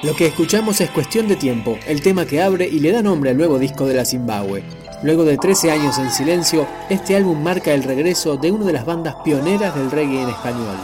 Lo que escuchamos es Cuestión de Tiempo, el tema que abre y le da nombre al nuevo disco de la Zimbabue. Luego de 13 años en silencio, este álbum marca el regreso de una de las bandas pioneras del reggae en español.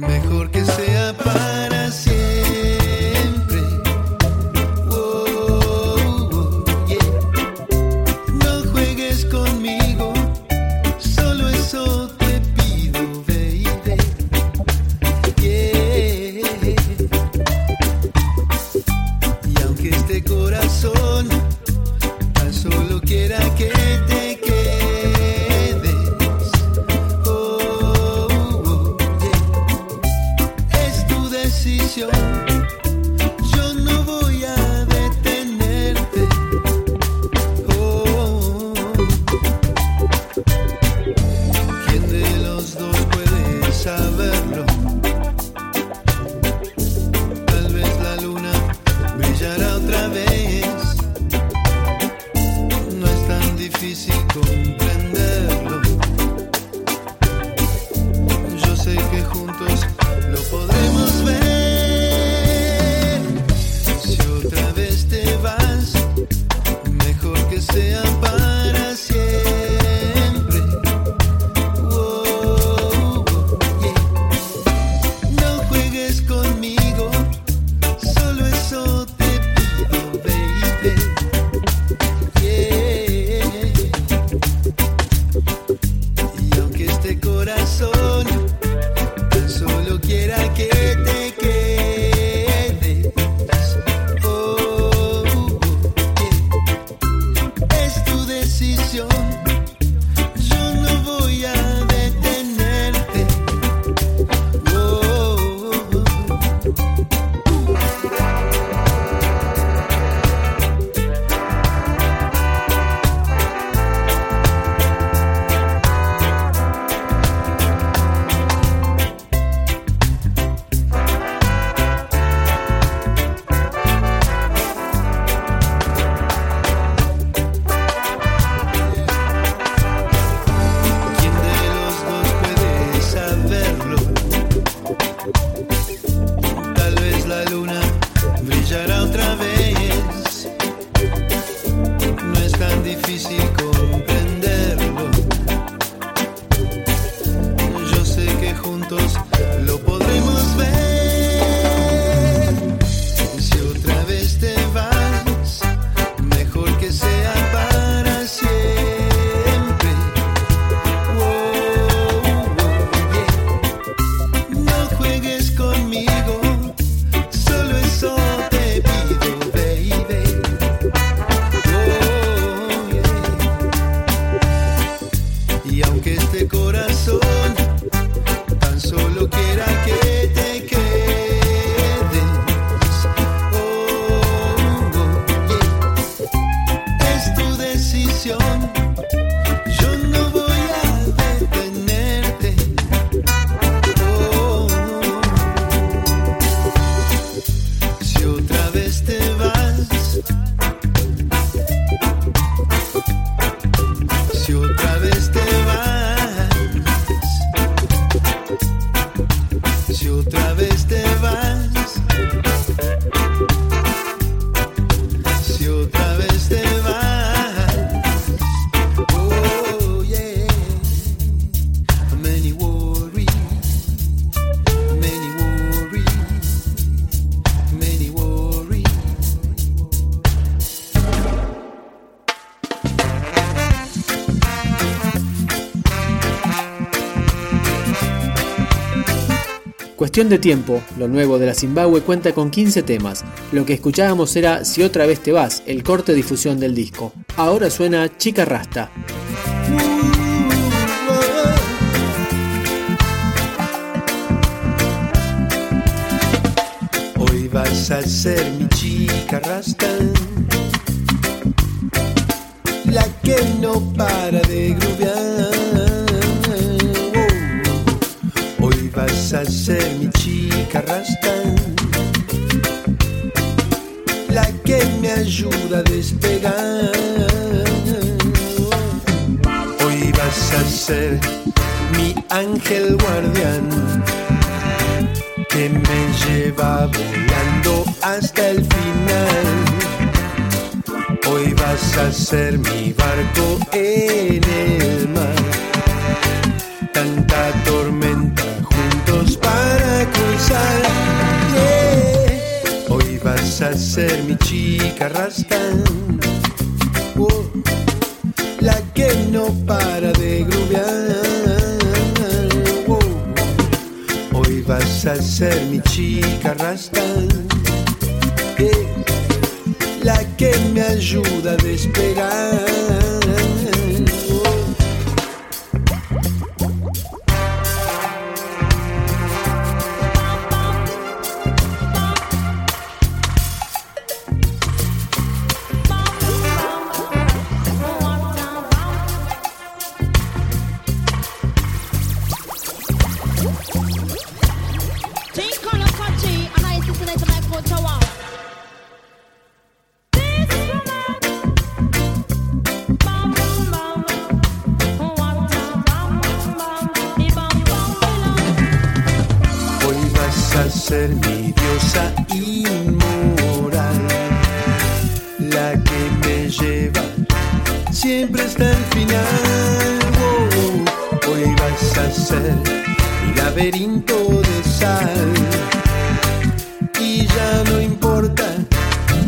Solo Cuestión de tiempo, lo nuevo de la Zimbabue cuenta con 15 temas. Lo que escuchábamos era Si otra vez te vas, el corte de difusión del disco. Ahora suena Chica Rasta. Hoy vas a ser mi chica rasta, la que no para de grubear vas a ser mi chica rasta, la que me ayuda a despegar. Hoy vas a ser mi ángel guardián, que me lleva volando hasta el final. Hoy vas a ser mi barco en el mar. Tanta tormenta ser mi chica rasta, oh, la que no para de grubear. Oh, hoy vas a ser mi chica rasta, la que me ayuda a despegar. A ser mi diosa inmoral, la que me lleva siempre hasta el final. Hoy vas a ser mi laberinto de sal y ya no importa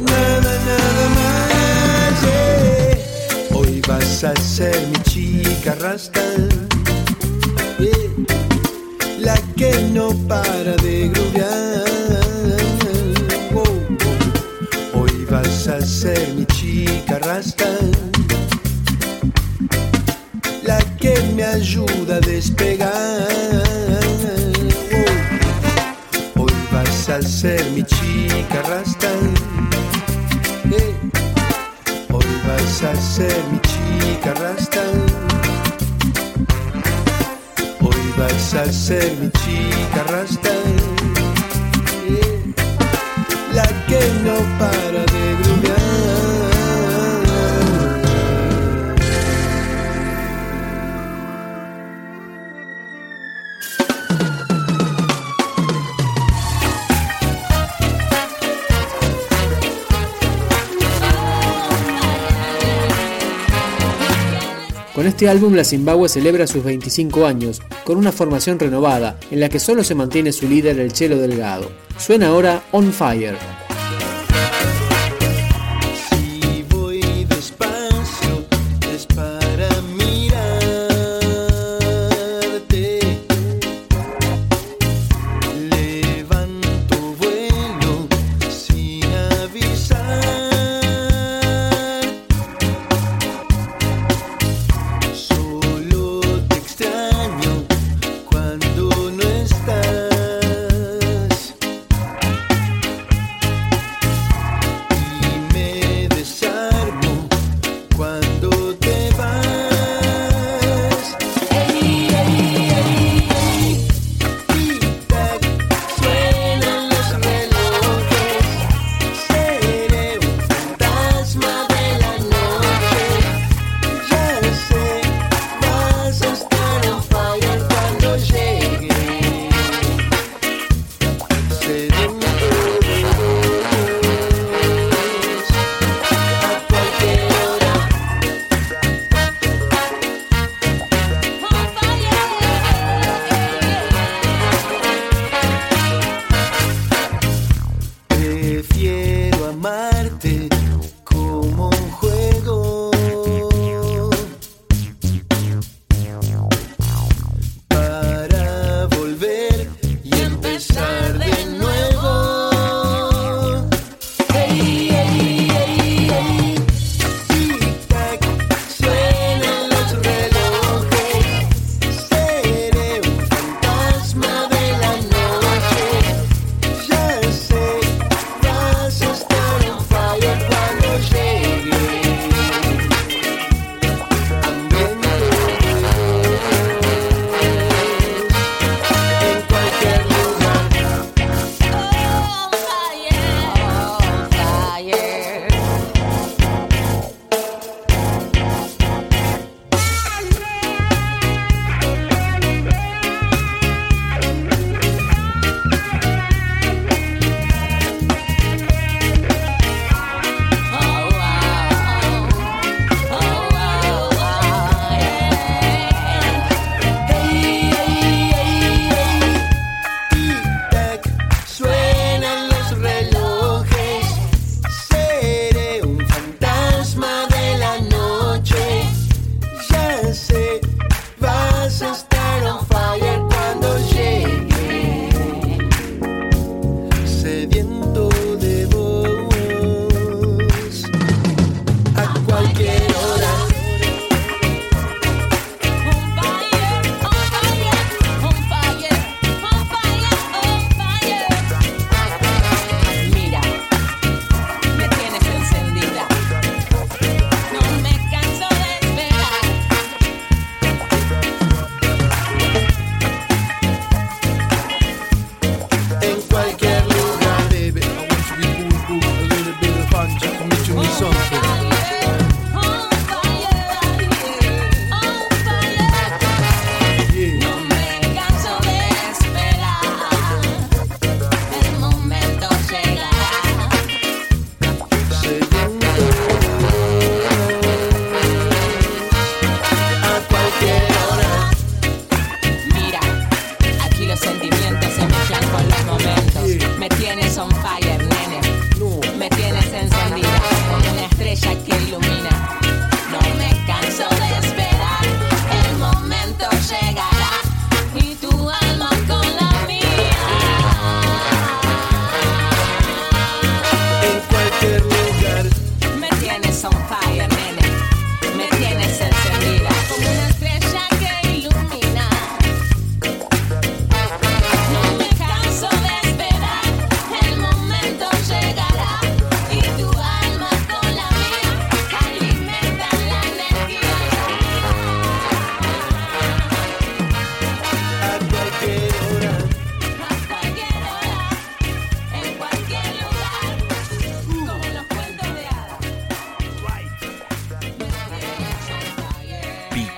nada, nada más. Eh. Hoy vas a ser mi chica rascal no para de grudear. Hoy vas a ser mi chica rasta. Con este álbum la Zimbabue celebra sus 25 años, con una formación renovada, en la que solo se mantiene su líder el Chelo Delgado. Suena ahora On Fire.